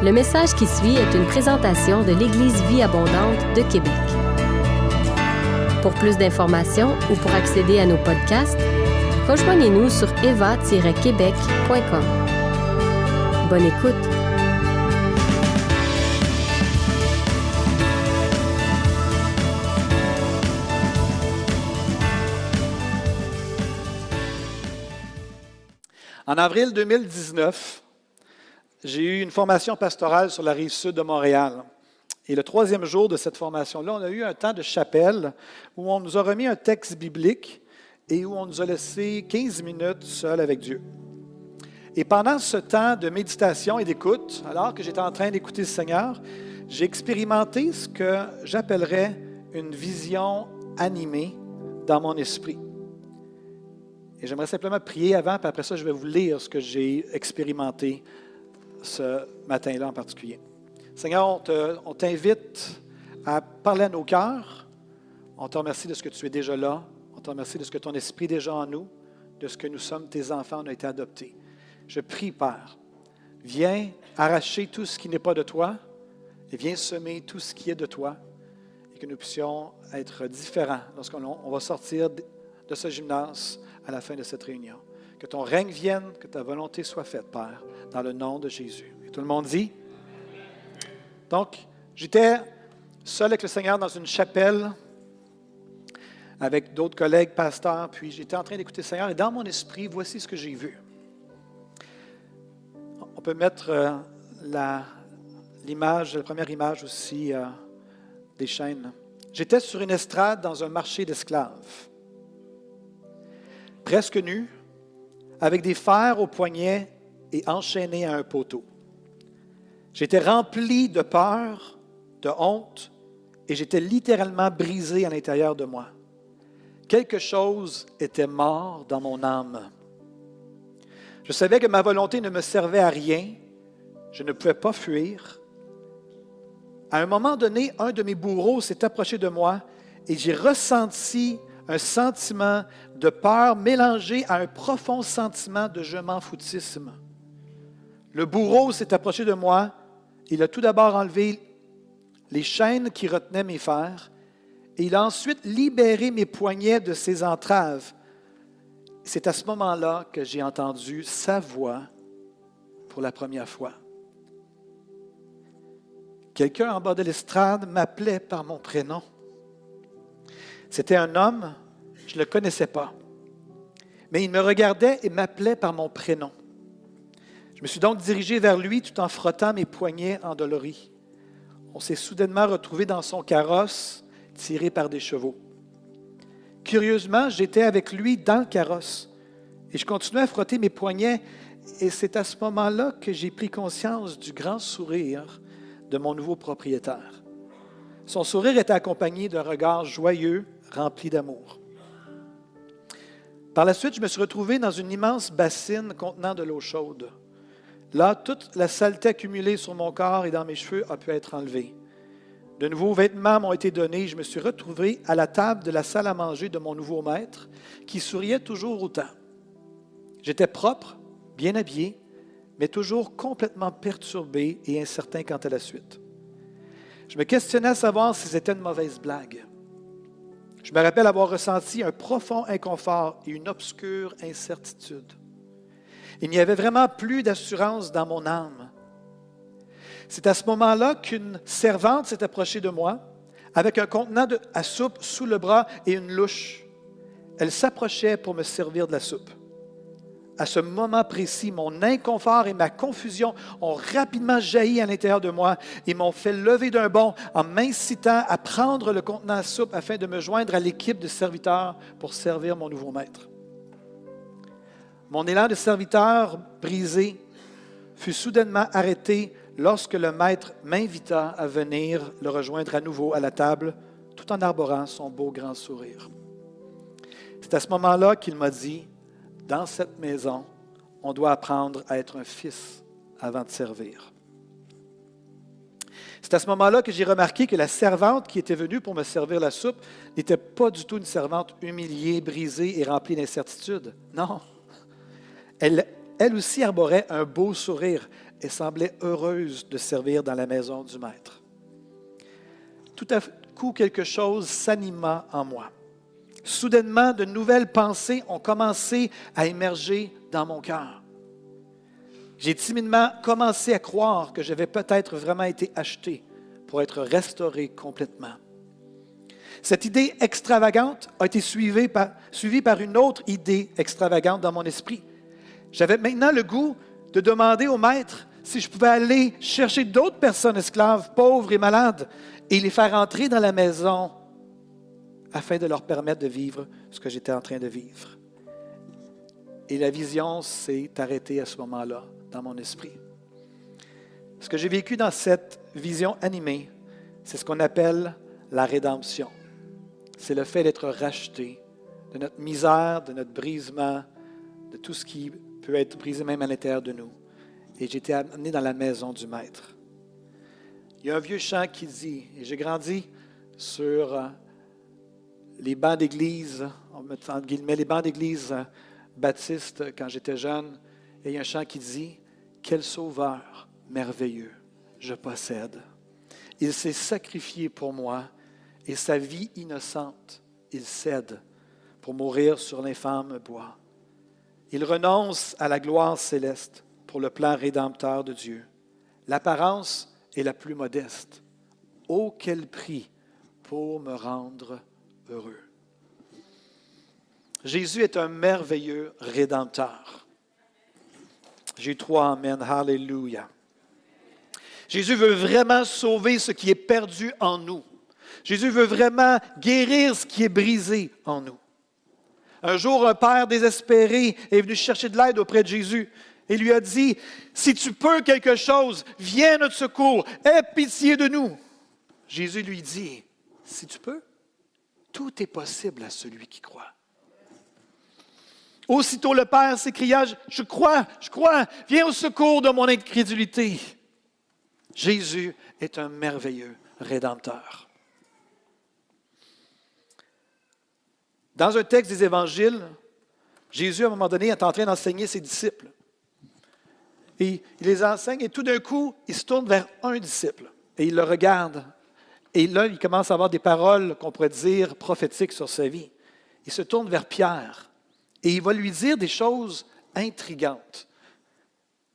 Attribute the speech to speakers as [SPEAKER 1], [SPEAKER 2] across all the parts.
[SPEAKER 1] Le message qui suit est une présentation de l'Église Vie Abondante de Québec. Pour plus d'informations ou pour accéder à nos podcasts, rejoignez-nous sur eva-québec.com. Bonne écoute!
[SPEAKER 2] En avril 2019, j'ai eu une formation pastorale sur la rive sud de Montréal. Et le troisième jour de cette formation-là, on a eu un temps de chapelle où on nous a remis un texte biblique et où on nous a laissé 15 minutes seuls avec Dieu. Et pendant ce temps de méditation et d'écoute, alors que j'étais en train d'écouter le Seigneur, j'ai expérimenté ce que j'appellerais une vision animée dans mon esprit. Et j'aimerais simplement prier avant, puis après ça, je vais vous lire ce que j'ai expérimenté ce matin-là en particulier. Seigneur, on t'invite à parler à nos cœurs. On te remercie de ce que tu es déjà là. On te remercie de ce que ton esprit est déjà en nous, de ce que nous sommes tes enfants, on a été adoptés. Je prie, Père, viens arracher tout ce qui n'est pas de toi et viens semer tout ce qui est de toi et que nous puissions être différents lorsqu'on va sortir de ce gymnase à la fin de cette réunion. Que ton règne vienne, que ta volonté soit faite, Père, dans le nom de Jésus. Et tout le monde dit? Donc, j'étais seul avec le Seigneur dans une chapelle avec d'autres collègues pasteurs, puis j'étais en train d'écouter le Seigneur, et dans mon esprit, voici ce que j'ai vu. On peut mettre euh, l'image, la, première image aussi euh, des chaînes. J'étais sur une estrade dans un marché d'esclaves presque nu, avec des fers au poignet et enchaîné à un poteau. J'étais rempli de peur, de honte, et j'étais littéralement brisé à l'intérieur de moi. Quelque chose était mort dans mon âme. Je savais que ma volonté ne me servait à rien, je ne pouvais pas fuir. À un moment donné, un de mes bourreaux s'est approché de moi et j'ai ressenti un sentiment de peur mélangé à un profond sentiment de je m'en foutisme. Le bourreau s'est approché de moi. Il a tout d'abord enlevé les chaînes qui retenaient mes fers et il a ensuite libéré mes poignets de ses entraves. C'est à ce moment-là que j'ai entendu sa voix pour la première fois. Quelqu'un en bas de l'estrade m'appelait par mon prénom. C'était un homme, je ne le connaissais pas, mais il me regardait et m'appelait par mon prénom. Je me suis donc dirigé vers lui tout en frottant mes poignets endoloris. On s'est soudainement retrouvé dans son carrosse, tiré par des chevaux. Curieusement, j'étais avec lui dans le carrosse et je continuais à frotter mes poignets et c'est à ce moment-là que j'ai pris conscience du grand sourire de mon nouveau propriétaire. Son sourire était accompagné d'un regard joyeux rempli d'amour. Par la suite, je me suis retrouvé dans une immense bassine contenant de l'eau chaude. Là, toute la saleté accumulée sur mon corps et dans mes cheveux a pu être enlevée. De nouveaux vêtements m'ont été donnés je me suis retrouvé à la table de la salle à manger de mon nouveau maître, qui souriait toujours autant. J'étais propre, bien habillé, mais toujours complètement perturbé et incertain quant à la suite. Je me questionnais à savoir si c'était une mauvaise blague. Je me rappelle avoir ressenti un profond inconfort et une obscure incertitude. Il n'y avait vraiment plus d'assurance dans mon âme. C'est à ce moment-là qu'une servante s'est approchée de moi avec un contenant à soupe sous le bras et une louche. Elle s'approchait pour me servir de la soupe à ce moment précis, mon inconfort et ma confusion ont rapidement jailli à l'intérieur de moi et m'ont fait lever d'un bond en m'incitant à prendre le contenant à soupe afin de me joindre à l'équipe de serviteurs pour servir mon nouveau maître. Mon élan de serviteur brisé fut soudainement arrêté lorsque le maître m'invita à venir le rejoindre à nouveau à la table tout en arborant son beau grand sourire. C'est à ce moment-là qu'il m'a dit, dans cette maison, on doit apprendre à être un fils avant de servir. C'est à ce moment-là que j'ai remarqué que la servante qui était venue pour me servir la soupe n'était pas du tout une servante humiliée, brisée et remplie d'incertitude. Non. Elle, elle aussi arborait un beau sourire, et semblait heureuse de servir dans la maison du Maître. Tout à coup, quelque chose s'anima en moi. Soudainement, de nouvelles pensées ont commencé à émerger dans mon cœur. J'ai timidement commencé à croire que j'avais peut-être vraiment été acheté pour être restauré complètement. Cette idée extravagante a été suivie par, suivie par une autre idée extravagante dans mon esprit. J'avais maintenant le goût de demander au maître si je pouvais aller chercher d'autres personnes esclaves, pauvres et malades, et les faire entrer dans la maison afin de leur permettre de vivre ce que j'étais en train de vivre. Et la vision s'est arrêtée à ce moment-là dans mon esprit. Ce que j'ai vécu dans cette vision animée, c'est ce qu'on appelle la rédemption. C'est le fait d'être racheté de notre misère, de notre brisement, de tout ce qui peut être brisé même à l'intérieur de nous. Et j'ai été amené dans la maison du Maître. Il y a un vieux chant qui dit, et j'ai grandi sur euh, les bancs d'église, en guillemets, les bancs d'église baptistes quand j'étais jeune, et il y a un chant qui dit Quel sauveur merveilleux je possède. Il s'est sacrifié pour moi et sa vie innocente, il cède pour mourir sur l'infâme bois. Il renonce à la gloire céleste pour le plan rédempteur de Dieu. L'apparence est la plus modeste. Oh, quel prix pour me rendre Jésus est un merveilleux rédempteur. J'ai trois Amen. Hallelujah. Jésus veut vraiment sauver ce qui est perdu en nous. Jésus veut vraiment guérir ce qui est brisé en nous. Un jour, un père désespéré est venu chercher de l'aide auprès de Jésus et lui a dit, si tu peux quelque chose, viens à notre secours, aie pitié de nous. Jésus lui dit, si tu peux, tout est possible à celui qui croit. Aussitôt le Père s'écria, je crois, je crois, viens au secours de mon incrédulité. Jésus est un merveilleux rédempteur. Dans un texte des évangiles, Jésus, à un moment donné, est en train d'enseigner ses disciples. Et il les enseigne et tout d'un coup, il se tourne vers un disciple et il le regarde. Et là, il commence à avoir des paroles qu'on pourrait dire prophétiques sur sa vie. Il se tourne vers Pierre et il va lui dire des choses intrigantes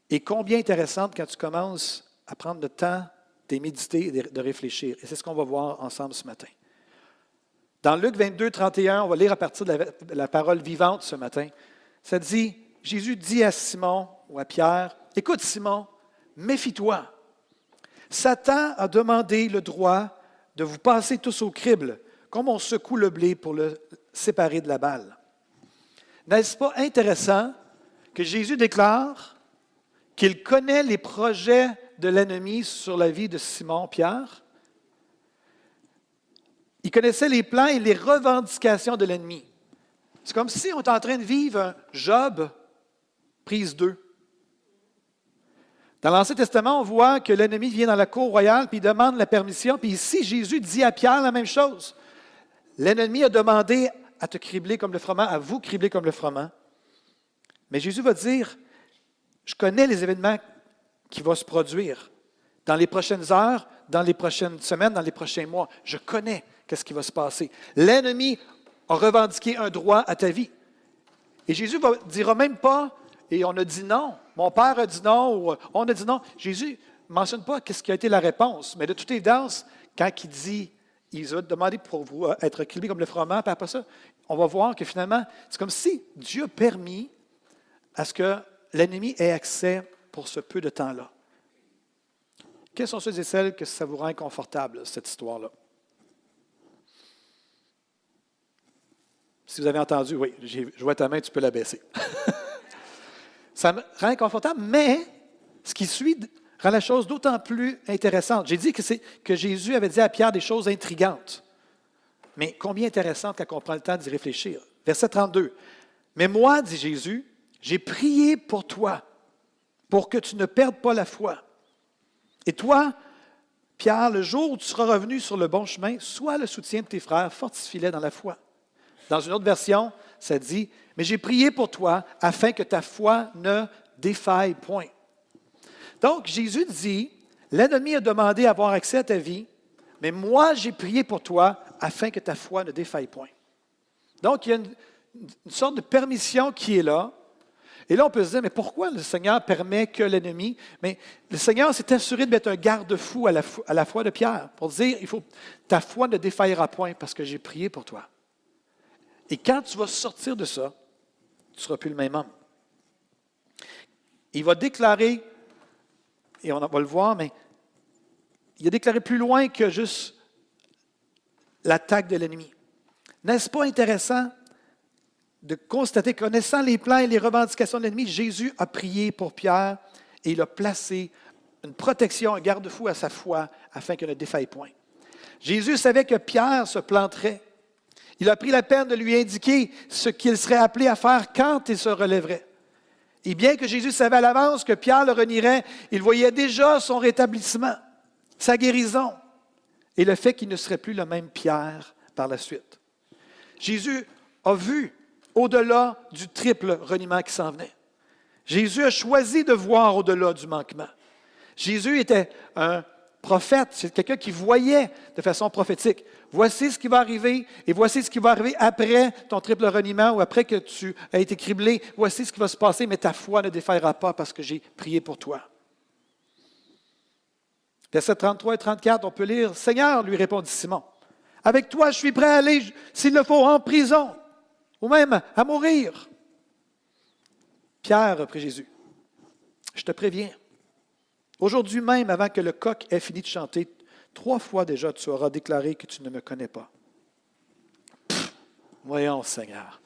[SPEAKER 2] et combien intéressantes quand tu commences à prendre le temps de méditer et de réfléchir. Et c'est ce qu'on va voir ensemble ce matin. Dans Luc 22, 31, on va lire à partir de la, parole vivante ce matin. Ça dit, Jésus dit à Simon ou à Pierre, écoute Simon, méfie-toi. Satan a demandé le droit de vous passer tous au crible, comme on secoue le blé pour le séparer de la balle. N'est-ce pas intéressant que Jésus déclare qu'il connaît les projets de l'ennemi sur la vie de Simon-Pierre? Il connaissait les plans et les revendications de l'ennemi. C'est comme si on était en train de vivre un Job prise 2. Dans l'Ancien Testament, on voit que l'ennemi vient dans la cour royale, puis demande la permission. Puis ici, Jésus dit à Pierre la même chose. L'ennemi a demandé à te cribler comme le froment, à vous cribler comme le froment. Mais Jésus va dire, je connais les événements qui vont se produire dans les prochaines heures, dans les prochaines semaines, dans les prochains mois. Je connais qu'est-ce qui va se passer. L'ennemi a revendiqué un droit à ta vie. Et Jésus ne dira même pas, et on a dit non, mon père a dit non, ou on a dit non. Jésus ne mentionne pas qu'est-ce qui a été la réponse, mais de toute évidence, quand il dit il a demandé pour vous euh, être équilibré comme le froment, puis après ça, on va voir que finalement, c'est comme si Dieu a permis à ce que l'ennemi ait accès pour ce peu de temps-là. Quels sont ceux et celles que ça vous rend inconfortable, cette histoire-là? Si vous avez entendu, oui, je vois ta main, tu peux la baisser. ça me rend inconfortable, mais ce qui suit rend la chose d'autant plus intéressante. J'ai dit que, Jésus avait dit à Pierre des choses intrigantes. Mais combien intéressantes quand on prend le temps d'y réfléchir. Verset 32. Mais moi, dit Jésus, j'ai prié pour toi, pour que tu ne perdes pas la foi. Et toi, Pierre, le jour où tu seras revenu sur le bon chemin, sois le soutien de tes frères, fortifie-les dans la foi. Dans une autre version, ça dit, mais j'ai prié pour toi afin que ta foi ne défaille point. Donc, Jésus dit, l'ennemi a demandé à avoir accès à ta vie, mais moi, j'ai prié pour toi afin que ta foi ne défaille point. Donc, il y a une, sorte de permission qui est là. Et là, on peut se dire, mais pourquoi le Seigneur permet que l'ennemi... Mais le Seigneur s'est assuré de mettre un garde-fou à la, à la foi de Pierre pour dire, il faut, ta foi ne défaillera point parce que j'ai prié pour toi. Et quand tu vas sortir de ça, tu ne seras plus le même homme. Il va déclarer, et on va le voir, mais il a déclaré plus loin que juste l'attaque de l'ennemi. N'est-ce pas intéressant de constater, connaissant les plans et les revendications de l'ennemi, Jésus a prié pour Pierre et il a placé une protection, un garde-fou à sa foi afin qu'elle ne défaille point. Jésus savait que Pierre se planterait. Il a pris la peine de lui indiquer ce qu'il serait appelé à faire quand il se relèverait. Et bien que Jésus savait à l'avance que Pierre le renierait, il voyait déjà son rétablissement, sa guérison et le fait qu'il ne serait plus le même Pierre par la suite. Jésus a vu au-delà du triple reniement qui s'en venait. Jésus a choisi de voir au-delà du manquement. Jésus était un prophète, c'est quelqu'un qui voyait de façon prophétique. Voici ce qui va arriver et voici ce qui va arriver après ton triple reniement ou après que tu as été criblé. Voici ce qui va se passer, mais ta foi ne défaillera pas parce que j'ai prié pour toi. Verset 33 et 34, on peut lire Seigneur, lui répondit Simon, avec toi je suis prêt à aller, s'il le faut, en prison ou même à mourir. Pierre, reprit Jésus, je te préviens, aujourd'hui même, avant que le coq ait fini de chanter, trois fois déjà tu auras déclaré que tu ne me connais pas. voyons, Seigneur.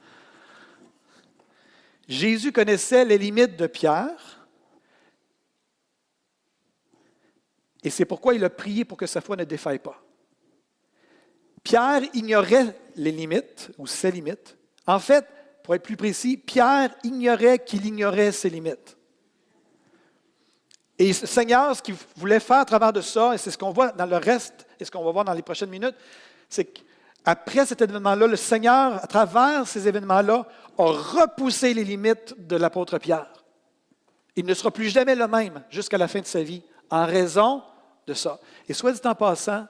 [SPEAKER 2] Jésus connaissait les limites de Pierre, et c'est pourquoi il a prié pour que sa foi ne défaille pas. Pierre ignorait les limites ou ses limites, en fait, pour être plus précis, Pierre ignorait qu'il ignorait ses limites. Et Seigneur, ce qu'il voulait faire à travers de ça, et c'est ce qu'on voit dans le reste, et ce qu'on va voir dans les prochaines minutes, c'est qu'après cet événement-là, le Seigneur, à travers ces événements-là, a repoussé les limites de l'apôtre Pierre. Il ne sera plus jamais le même jusqu'à la fin de sa vie en raison de ça. Et soit dit en passant,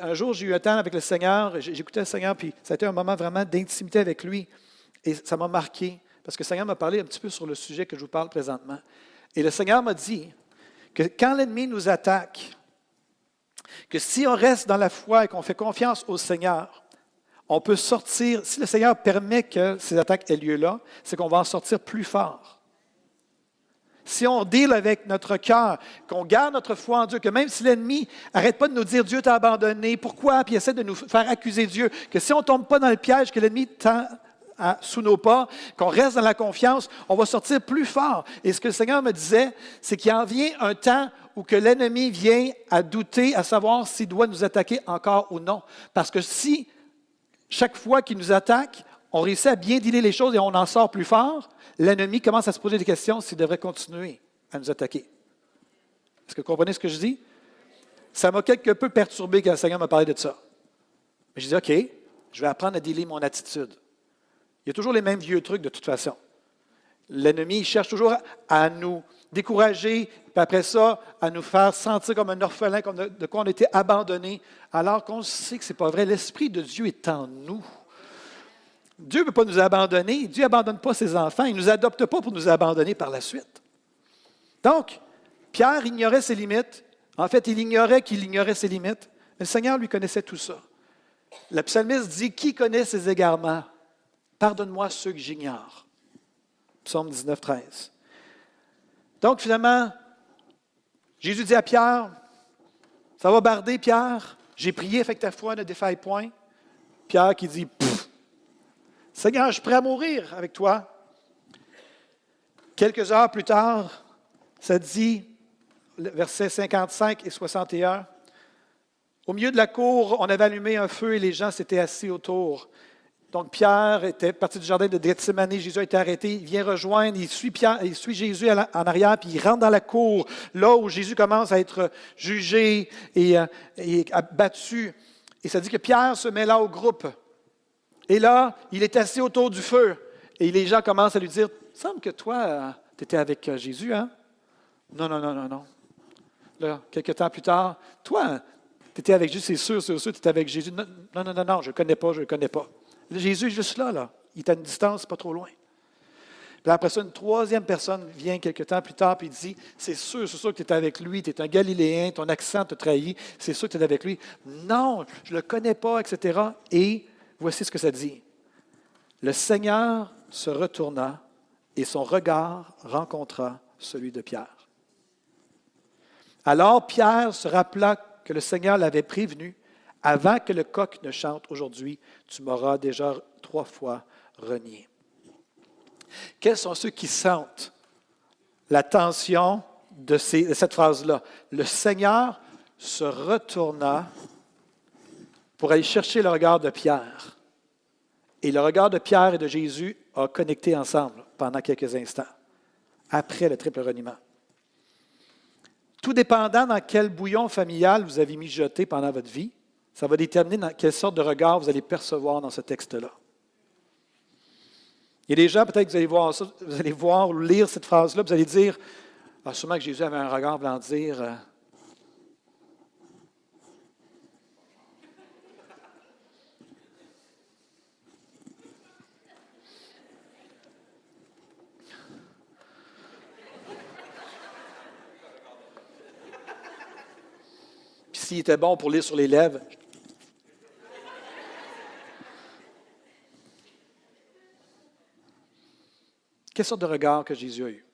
[SPEAKER 2] un jour, j'ai eu un temps avec le Seigneur, j'écoutais le Seigneur, puis ça a été un moment vraiment d'intimité avec lui. Et ça m'a marqué, parce que le Seigneur m'a parlé un petit peu sur le sujet que je vous parle présentement. Et le Seigneur m'a dit que quand l'ennemi nous attaque, que si on reste dans la foi et qu'on fait confiance au Seigneur, on peut sortir, si le Seigneur permet que ces attaques aient lieu là, c'est qu'on va en sortir plus fort si on deal avec notre cœur, qu'on garde notre foi en Dieu, que même si l'ennemi n'arrête pas de nous dire Dieu t'a abandonné, pourquoi, puis essaie de nous faire accuser Dieu, que si on ne tombe pas dans le piège que l'ennemi tend sous nos pas, qu'on reste dans la confiance, on va sortir plus fort. Et ce que le Seigneur me disait, c'est qu'il en vient un temps où que l'ennemi vient à douter, à savoir s'il doit nous attaquer encore ou non. Parce que si chaque fois qu'il nous attaque, on réussit à bien dealer les choses et on en sort plus fort, l'ennemi commence à se poser des questions s'il devrait continuer à nous attaquer. Est-ce que vous comprenez ce que je dis? Ça m'a quelque peu perturbé quand le Seigneur m'a parlé de ça. Mais je dis, OK, je vais apprendre à dealer mon attitude. Il y a toujours les mêmes vieux trucs de toute façon. L'ennemi cherche toujours à nous décourager, puis après ça, à nous faire sentir comme un orphelin, comme de, quoi on était abandonné, alors qu'on sait que ce n'est pas vrai. L'Esprit de Dieu est en nous. Dieu ne veut pas nous abandonner. Dieu n'abandonne pas ses enfants. Il ne nous adopte pas pour nous abandonner par la suite. Donc, Pierre ignorait ses limites. En fait, il ignorait qu'il ignorait ses limites. Le Seigneur lui connaissait tout ça. Le psalmiste dit Qui connaît ses égarements? Pardonne-moi ceux que j'ignore. Psaume 19, 13. Donc, finalement, Jésus dit à Pierre Ça va barder, Pierre? J'ai prié, fait ta foi ne défaille point. Pierre qui dit Seigneur, je suis prêt à mourir avec toi. Quelques heures plus tard, ça dit, versets 55 et 61, au milieu de la cour, on avait allumé un feu et les gens s'étaient assis autour. Donc Pierre était parti du jardin de Gethsemane, Jésus a été arrêté, il vient rejoindre, il suit, Jésus en arrière, puis il rentre dans la cour, là où Jésus commence à être jugé et, euh, et battu. Et ça dit que Pierre se met là au groupe. Et là, il est assis autour du feu. Et les gens commencent à lui dire semble que toi, tu étais avec Jésus, hein? Non, non, non, non, non. Là, quelques temps plus tard, toi, tu étais avec Jésus, c'est sûr, c'est sûr, tu étais avec Jésus. Non, non, non, non, je ne connais pas, je ne connais pas. Jésus est juste là, là. Il est à une distance pas trop loin. Après ça, une troisième personne vient quelques temps plus tard et dit C'est sûr, c'est sûr que tu es avec lui, tu es un Galiléen, ton accent te trahit, c'est sûr que tu es avec lui. Non, je ne le connais pas, etc. Et voici ce que ça dit Le Seigneur se retourna et son regard rencontra celui de Pierre. Alors Pierre se rappela que le Seigneur l'avait prévenu avant que le coq ne chante aujourd'hui, tu m'auras déjà trois fois renié. Quels sont ceux qui sentent la tension de, cette phrase-là? Le Seigneur se retourna pour aller chercher le regard de Pierre. Et le regard de Pierre et de Jésus a connecté ensemble pendant quelques instants, après le triple reniement. Tout dépendant dans quel bouillon familial vous avez mijoté pendant votre vie, ça va déterminer dans quelle sorte de regard vous allez percevoir dans ce texte-là. Il y a des gens, peut-être que vous allez voir ça, vous allez voir ou lire cette phrase-là, vous allez dire, ah, sûrement que Jésus avait un regard blanc dire, euh, s'il était bon pour lire sur les lèvres, Quelle sorte de regard que Jésus a eu?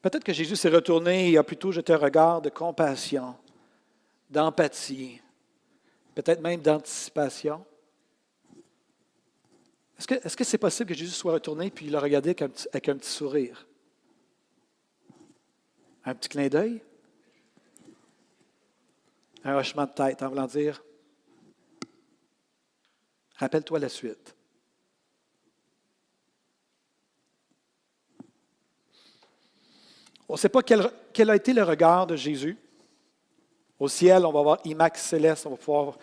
[SPEAKER 2] Peut-être que Jésus s'est retourné et a plutôt jeté un regard de compassion, d'empathie, peut-être même d'anticipation. Est-ce que c'est possible que Jésus soit retourné puis il a regardé avec un, petit, avec un petit sourire? Un petit clin d'œil? Un hochement de tête en voulant dire Rappelle-toi la suite. On ne sait pas quel, a été le regard de Jésus. Au ciel, on va voir IMAX céleste, on va pouvoir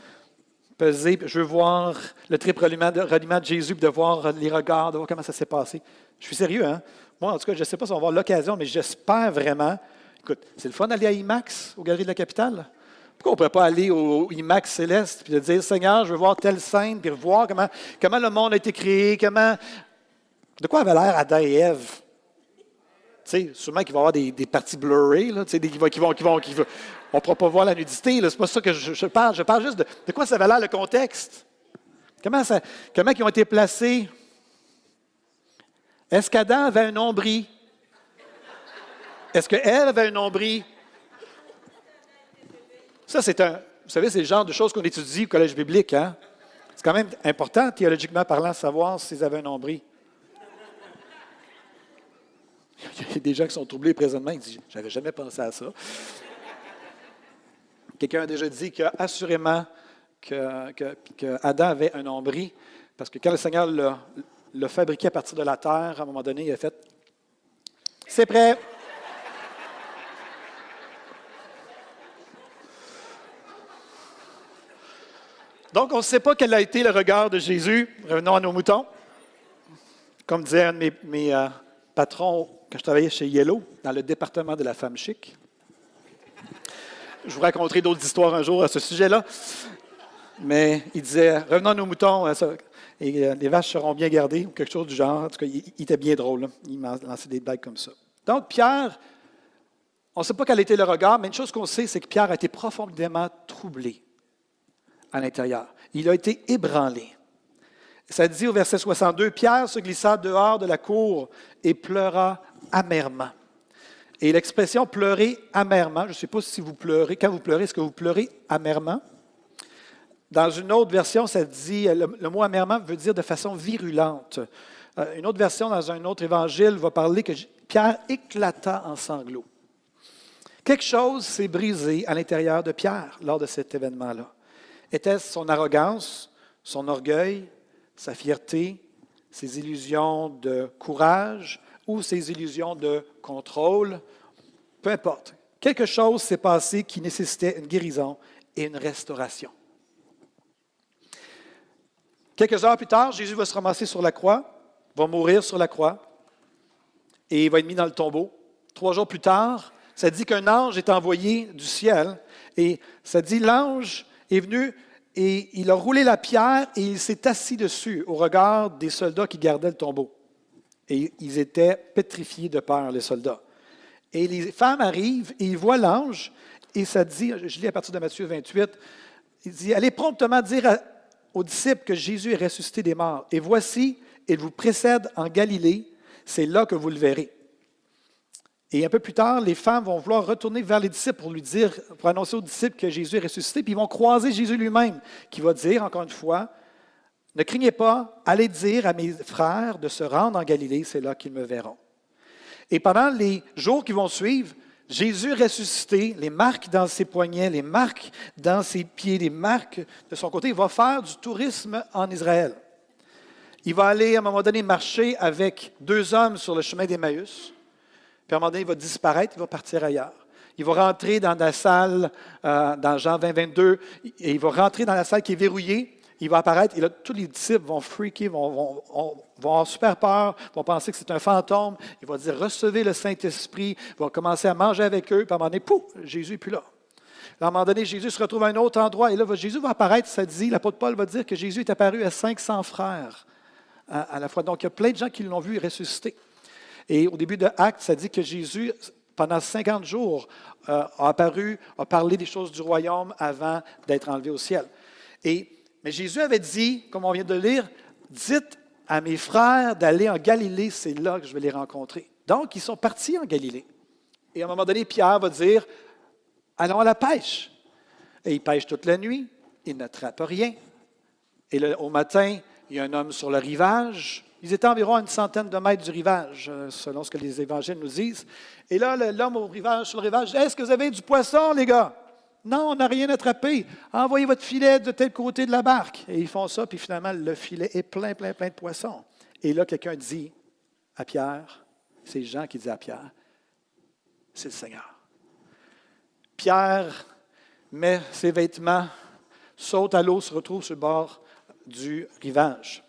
[SPEAKER 2] peser. Je veux voir le triple ralliement de, Jésus, de voir les regards, de voir comment ça s'est passé. Je suis sérieux, hein? Moi, en tout cas, je ne sais pas si on va avoir l'occasion, mais j'espère vraiment. Écoute, c'est le fun d'aller à IMAX, aux Galeries de la Capitale. Pourquoi on ne pourrait pas aller au IMAX céleste et de dire Seigneur, je veux voir telle scène, puis voir comment, comment le monde a été créé, comment. De quoi avait l'air Adam et Ève? Sais, sûrement qu'il va y avoir des, parties blurrées, là, vont, qui vont, qui vont, qui vont, on ne pourra pas voir la nudité. Ce n'est pas ça que je, parle. Je parle juste de, de quoi ça va l'air le contexte. Comment, ça, comment ils ont été placés? Est-ce qu'Adam avait un nombril? Est-ce qu'elle avait un nombril? Ça, c'est un. Vous savez, c'est le genre de choses qu'on étudie au collège biblique. Hein? C'est quand même important, théologiquement parlant, de savoir s'ils avaient un nombril. Il y a des gens qui sont troublés présentement, ils disent J'avais jamais pensé à ça. Quelqu'un a déjà dit qu'assurément que, que, Adam avait un nombril, parce que quand le Seigneur l'a fabriqué à partir de la terre, à un moment donné, il a fait C'est prêt. Donc, on ne sait pas quel a été le regard de Jésus. Revenons à nos moutons. Comme disait un de mes, mes euh, patrons quand je travaillais chez Yellow, dans le département de la femme chic. Je vous raconterai d'autres histoires un jour à ce sujet-là. Mais il disait Revenons nos moutons, et euh, les vaches seront bien gardées, ou quelque chose du genre. En tout cas, il, était bien drôle. Il m'a lancé des blagues comme ça. Donc, Pierre, on ne sait pas quel était le regard, mais une chose qu'on sait, c'est que Pierre a été profondément troublé à l'intérieur. Il a été ébranlé. Ça dit au verset 62, Pierre se glissa dehors de la cour et pleura amèrement. Et l'expression pleurer amèrement, je ne sais pas si vous pleurez, quand vous pleurez, est-ce que vous pleurez amèrement? Dans une autre version, ça dit, le, mot amèrement veut dire de façon virulente. Euh, une autre version, dans un autre évangile, va parler que Pierre éclata en sanglots. Quelque chose s'est brisé à l'intérieur de Pierre lors de cet événement-là. Était-ce son arrogance, son orgueil, sa fierté, ses illusions de courage ou ses illusions de contrôle, peu importe. Quelque chose s'est passé qui nécessitait une guérison et une restauration. Quelques heures plus tard, Jésus va se ramasser sur la croix, va mourir sur la croix. et il va être mis dans le tombeau. Trois jours plus tard, ça dit qu'un ange est envoyé du ciel et ça dit l'ange est venu et il a roulé la pierre et il s'est assis dessus au regard des soldats qui gardaient le tombeau. Et ils étaient pétrifiés de peur, les soldats. Et les femmes arrivent et ils voient l'ange et ça dit, je lis à partir de Matthieu 28, il dit, allez promptement dire aux disciples que Jésus est ressuscité des morts. Et voici, il vous précède en Galilée, c'est là que vous le verrez. Et un peu plus tard, les femmes vont vouloir retourner vers les disciples pour lui dire, pour annoncer aux disciples que Jésus est ressuscité, puis ils vont croiser Jésus lui-même, qui va dire, encore une fois, ne craignez pas, allez dire à mes frères de se rendre en Galilée, c'est là qu'ils me verront. Et pendant les jours qui vont suivre, Jésus ressuscité, les marques dans ses poignets, les marques dans ses pieds, les marques de son côté, il va faire du tourisme en Israël. Il va aller à un moment donné marcher avec deux hommes sur le chemin d'Emmaüs. Puis à un moment donné, il va disparaître, il va partir ailleurs. Il va rentrer dans la salle, euh, dans Jean 20, 22, et il va rentrer dans la salle qui est verrouillée. Il va apparaître, et là, tous les disciples vont freaker, vont, avoir super peur, vont penser que c'est un fantôme. Il va dire Recevez le Saint-Esprit, il va commencer à manger avec eux, puis à un moment donné, pouf, Jésus n'est plus là. à un moment donné, Jésus se retrouve à un autre endroit, et là, Jésus va apparaître, ça dit, l'apôtre Paul va dire que Jésus est apparu à 500 frères à, la fois. Donc, il y a plein de gens qui l'ont vu ressusciter. Et au début de Actes, ça dit que Jésus, pendant 50 jours, euh, a apparu, a parlé des choses du royaume avant d'être enlevé au ciel. Et, mais Jésus avait dit, comme on vient de lire, dites à mes frères d'aller en Galilée, c'est là que je vais les rencontrer. Donc, ils sont partis en Galilée. Et à un moment donné, Pierre va dire, allons à la pêche. Et ils pêchent toute la nuit, ils n'attrapent rien. Et au matin, il y a un homme sur le rivage, ils étaient environ une centaine de mètres du rivage, euh, selon ce que les évangiles nous disent. Et là, l'homme au rivage, sur le rivage, Est-ce que vous avez du poisson, les gars? Non, on n'a rien attrapé. Envoyez votre filet de tel côté de la barque. Et ils font ça, puis finalement, le filet est plein, plein, plein de poissons. Et là, quelqu'un dit à Pierre, c'est Jean qui dit à Pierre, c'est le Seigneur. Pierre met ses vêtements, saute à l'eau, se retrouve sur le bord du rivage.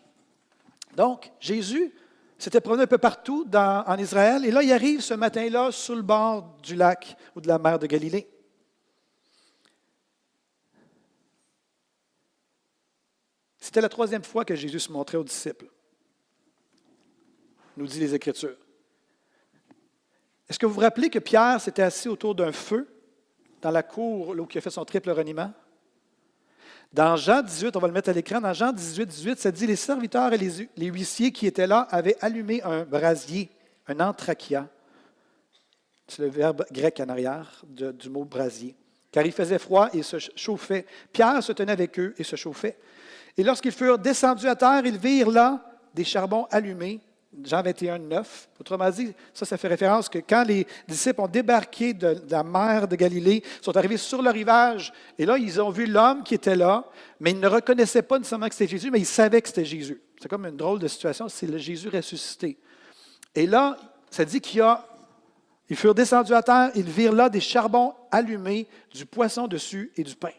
[SPEAKER 2] Donc, Jésus s'était promené un peu partout en Israël, et là, il arrive ce matin-là sur le bord du lac ou de la mer de Galilée. C'était la troisième fois que Jésus se montrait aux disciples, nous dit les Écritures. Est-ce que vous vous rappelez que Pierre s'était assis autour d'un feu dans la cour où il a fait son triple reniement? Dans Jean 18, on va le mettre à l'écran, dans Jean 18, 18, ça dit Les serviteurs et les, huissiers qui étaient là avaient allumé un brasier, un anthracia. C'est le verbe grec en arrière du mot brasier. Car il faisait froid et se chauffait. Pierre se tenait avec eux et se chauffait. Et lorsqu'ils furent descendus à terre, ils virent là des charbons allumés Jean 21, 9. Autrement dit, ça, ça fait référence que quand les disciples ont débarqué de, la mer de Galilée, sont arrivés sur le rivage, et là, ils ont vu l'homme qui était là, mais ils ne reconnaissaient pas nécessairement que c'était Jésus, mais ils savaient que c'était Jésus. C'est comme une drôle de situation, c'est le Jésus ressuscité. Et là, ça dit qu'il y a, ils furent descendus à terre, ils virent là des charbons allumés, du poisson dessus et du pain.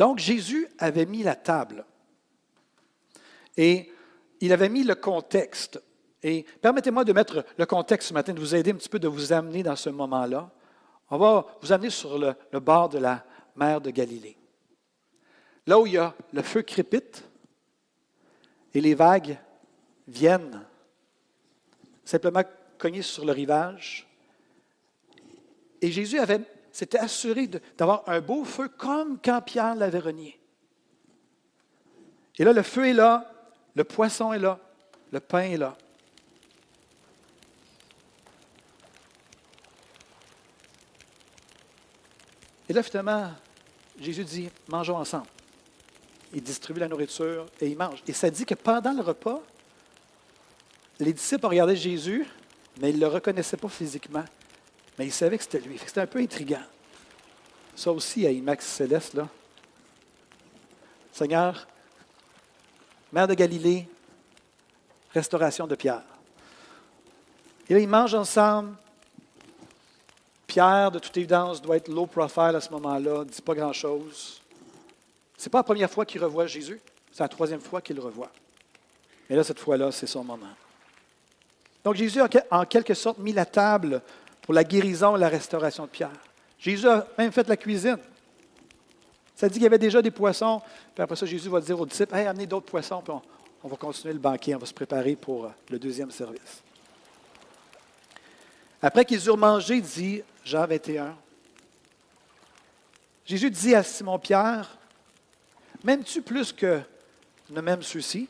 [SPEAKER 2] Donc, Jésus avait mis la table. Et il avait mis le contexte. Et permettez-moi de mettre le contexte ce matin, de vous aider un petit peu, de vous amener dans ce moment-là. On va vous amener sur le, bord de la mer de Galilée. Là où il y a le feu crépite et les vagues viennent simplement cogner sur le rivage. Et Jésus avait, s'était assuré d'avoir un beau feu comme quand Pierre l'avait renié. Et là, le feu est là, le poisson est là, le pain est là. Et là, finalement, Jésus dit, mangeons ensemble. Il distribue la nourriture et il mange. Et ça dit que pendant le repas, les disciples regardaient Jésus, mais ils ne le reconnaissaient pas physiquement. Mais ils savaient que c'était lui. C'était un peu intriguant. Ça aussi, à IMAX Céleste, là. Seigneur, Mère de Galilée, restauration de Pierre. Et là, ils mangent ensemble. Pierre, de toute évidence, doit être low profile à ce moment-là, ne dit pas grand-chose. Ce n'est pas la première fois qu'il revoit Jésus, c'est la troisième fois qu'il le revoit. Mais là, cette fois-là, c'est son moment. Donc Jésus a en quelque sorte mis la table pour la guérison et la restauration de Pierre. Jésus a même fait la cuisine. Ça dit qu'il y avait déjà des poissons, puis après ça, Jésus va dire aux disciples, hey, amenez d'autres poissons, puis on, va continuer le banquet, on va se préparer pour euh, le deuxième service. Après qu'ils eurent mangé, dit Jean 21, Jésus dit à Simon-Pierre, M'aimes-tu plus que ne m'aiment ceux-ci?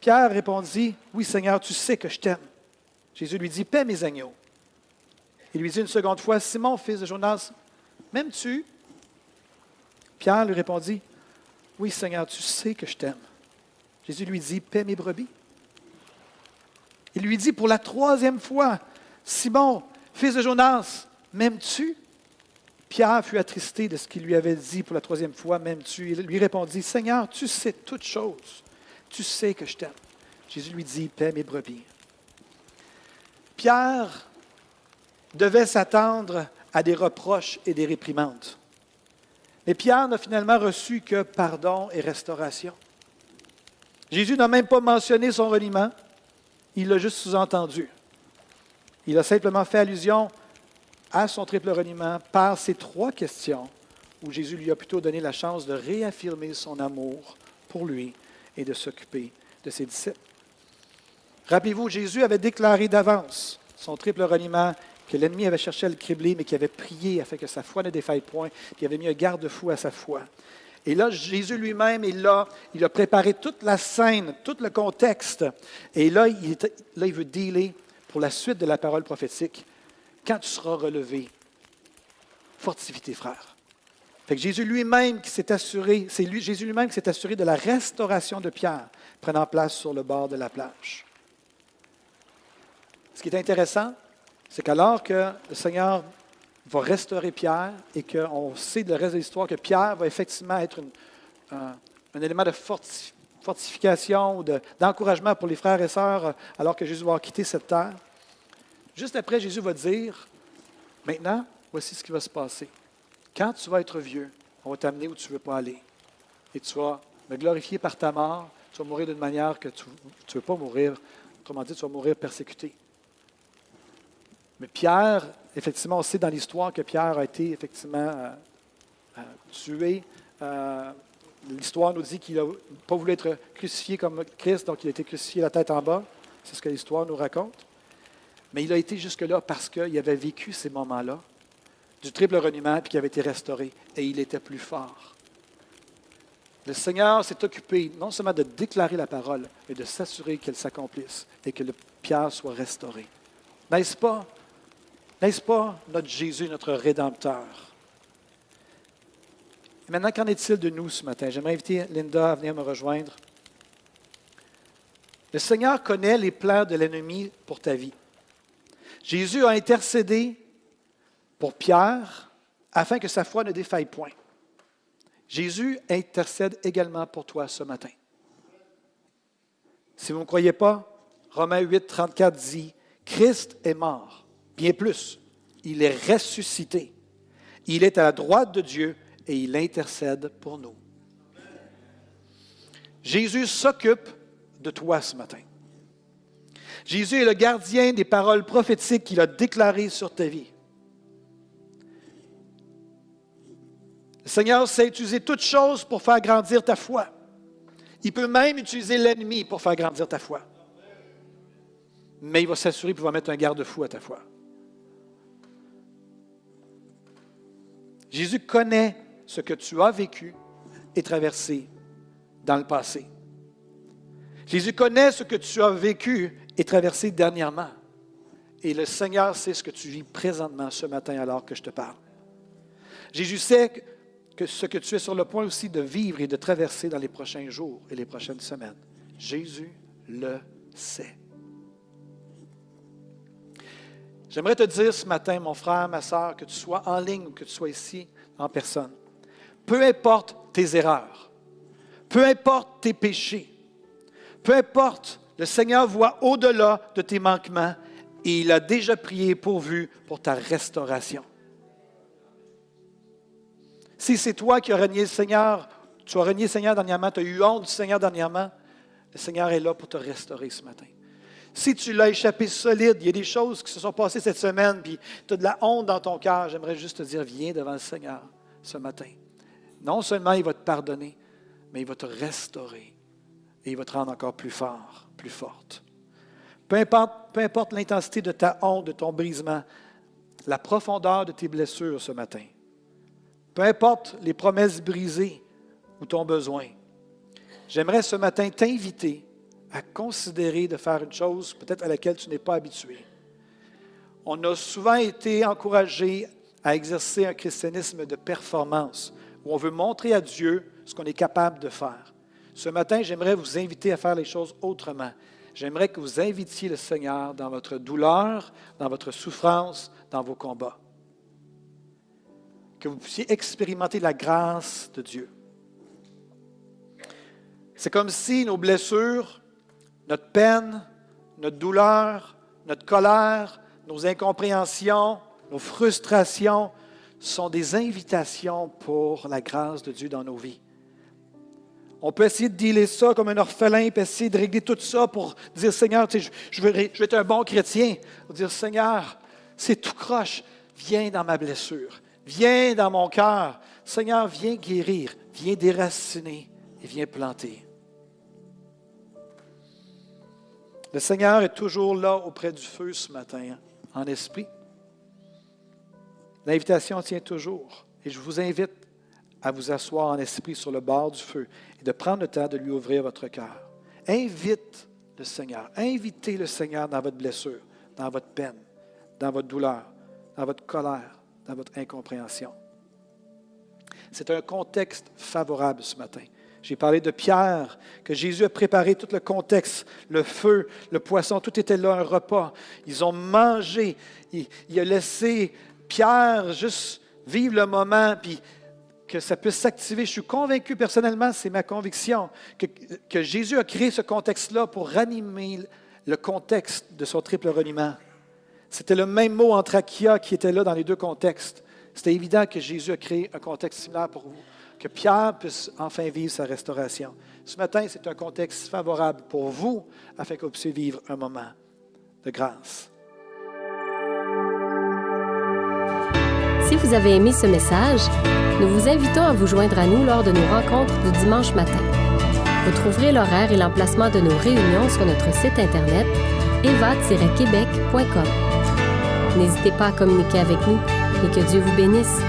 [SPEAKER 2] Pierre répondit, Oui Seigneur, tu sais que je t'aime. Jésus lui dit, Paix mes agneaux. Il lui dit une seconde fois, Simon, fils de Jonas, m'aimes-tu? Pierre lui répondit, Oui Seigneur, tu sais que je t'aime. Jésus lui dit, Paix mes brebis. Il lui dit pour la troisième fois, Simon, fils de Jonas, m'aimes-tu? Pierre fut attristé de ce qu'il lui avait dit pour la troisième fois, m'aimes-tu? Il lui répondit, Seigneur, tu sais toutes choses. Tu sais que je t'aime. Jésus lui dit, paix mes brebis. Pierre devait s'attendre à des reproches et des réprimandes. Mais Pierre n'a finalement reçu que pardon et restauration. Jésus n'a même pas mentionné son reniement, il l'a juste sous-entendu. Il a simplement fait allusion à son triple reniement par ces trois questions où Jésus lui a plutôt donné la chance de réaffirmer son amour pour lui et de s'occuper de ses disciples. Rappelez-vous, Jésus avait déclaré d'avance son triple reniement que l'ennemi avait cherché à le cribler, mais qui avait prié afin que sa foi ne défaille point, qui avait mis un garde-fou à sa foi. Et là, Jésus lui-même est là, il a préparé toute la scène, tout le contexte. Et là, il, veut dealer pour la suite de la parole prophétique. Quand tu seras relevé, fortifie tes frères. Fait que Jésus lui-même qui s'est assuré, c'est Jésus lui-même qui s'est assuré de la restauration de Pierre prenant place sur le bord de la plage. Ce qui est intéressant, c'est qu'alors que le Seigneur va restaurer Pierre et qu'on sait de le reste de l'histoire que Pierre va effectivement être un, élément de fortification ou d'encouragement pour les frères et sœurs euh, alors que Jésus va quitter cette terre. Juste après, Jésus va dire, maintenant, voici ce qui va se passer. Quand tu vas être vieux, on va t'amener où tu ne veux pas aller. Et tu vas me glorifier par ta mort. Tu vas mourir d'une manière que tu ne veux pas mourir. Autrement dit, tu vas mourir persécuté. Mais Pierre, effectivement, on sait dans l'histoire que Pierre a été effectivement euh, euh, tué. Euh, l'histoire nous dit qu'il n'a pas voulu être crucifié comme Christ, donc il a été crucifié la tête en bas. C'est ce que l'histoire nous raconte. Mais il a été jusque-là parce qu'il avait vécu ces moments-là du triple reniement, puis qu'il avait été restauré, et il était plus fort. Le Seigneur s'est occupé non seulement de déclarer la parole, mais de s'assurer qu'elle s'accomplisse et que le Pierre soit restauré. N'est-ce pas n'est-ce pas notre Jésus, notre Rédempteur? Et maintenant, qu'en est-il de nous ce matin? J'aimerais inviter Linda à venir me rejoindre. Le Seigneur connaît les plans de l'ennemi pour ta vie. Jésus a intercédé pour Pierre afin que sa foi ne défaille point. Jésus intercède également pour toi ce matin. Si vous ne croyez pas, Romains 8, 34 dit, Christ est mort Bien plus, il est ressuscité. Il est à la droite de Dieu et il intercède pour nous. Jésus s'occupe de toi ce matin. Jésus est le gardien des paroles prophétiques qu'il a déclarées sur ta vie. Le Seigneur sait utiliser toutes choses pour faire grandir ta foi. Il peut même utiliser l'ennemi pour faire grandir ta foi. Mais il va s'assurer va mettre un garde-fou à ta foi. Jésus connaît ce que tu as vécu et traversé dans le passé. Jésus connaît ce que tu as vécu et traversé dernièrement. Et le Seigneur sait ce que tu vis présentement ce matin alors que je te parle. Jésus sait que ce que tu es sur le point aussi de vivre et de traverser dans les prochains jours et les prochaines semaines. Jésus le sait. J'aimerais te dire ce matin, mon frère, ma soeur, que tu sois en ligne ou que tu sois ici en personne. Peu importe tes erreurs, peu importe tes péchés, peu importe, le Seigneur voit au-delà de tes manquements et il a déjà prié pourvu pour ta restauration. Si c'est toi qui as renié le Seigneur, tu as renié le Seigneur dernièrement, tu as eu honte du Seigneur dernièrement, le Seigneur est là pour te restaurer ce matin. Si tu l'as échappé solide, il y a des choses qui se sont passées cette semaine, puis tu as de la honte dans ton cœur, j'aimerais juste te dire, viens devant le Seigneur ce matin. Non seulement il va te pardonner, mais il va te restaurer et il va te rendre encore plus fort, plus forte. Peu importe, peu importe l'intensité de ta honte, de ton brisement, la profondeur de tes blessures ce matin, peu importe les promesses brisées ou ton besoin, j'aimerais ce matin t'inviter à considérer de faire une chose peut-être à laquelle tu n'es pas habitué. On a souvent été encouragé à exercer un christianisme de performance, où on veut montrer à Dieu ce qu'on est capable de faire. Ce matin, j'aimerais vous inviter à faire les choses autrement. J'aimerais que vous invitiez le Seigneur dans votre douleur, dans votre souffrance, dans vos combats. Que vous puissiez expérimenter la grâce de Dieu. C'est comme si nos blessures, notre peine, notre douleur, notre colère, nos incompréhensions, nos frustrations sont des invitations pour la grâce de Dieu dans nos vies. On peut essayer de dealer ça comme un orphelin, puis essayer de régler tout ça pour dire Seigneur, je, veux, être un bon chrétien. Dire Seigneur, c'est tout croche. Viens dans ma blessure. Viens dans mon cœur. Seigneur, viens guérir. Viens déraciner et viens planter. Le Seigneur est toujours là auprès du feu ce matin, en esprit. L'invitation tient toujours. Et je vous invite à vous asseoir en esprit sur le bord du feu et de prendre le temps de lui ouvrir votre cœur. Invite le Seigneur. Invitez le Seigneur dans votre blessure, dans votre peine, dans votre douleur, dans votre colère, dans votre incompréhension. C'est un contexte favorable ce matin. J'ai parlé de Pierre, que Jésus a préparé tout le contexte, le feu, le poisson, tout était là, un repas. Ils ont mangé. Il, a laissé Pierre juste vivre le moment, puis que ça puisse s'activer. Je suis convaincu personnellement, c'est ma conviction, que, que, Jésus a créé ce contexte-là pour ranimer le contexte de son triple reniement. C'était le même mot entre Akia qui était là dans les deux contextes. C'était évident que Jésus a créé un contexte similaire pour vous, que Pierre puisse enfin vivre sa restauration. Ce matin, c'est un contexte favorable pour vous afin que vous puissiez vivre un moment de grâce.
[SPEAKER 1] Si vous avez aimé ce message, nous vous invitons à vous joindre à nous lors de nos rencontres du dimanche matin. Vous trouverez l'horaire et l'emplacement de nos réunions sur notre site internet eva-québec.com. N'hésitez pas à communiquer avec nous et que Dieu vous bénisse.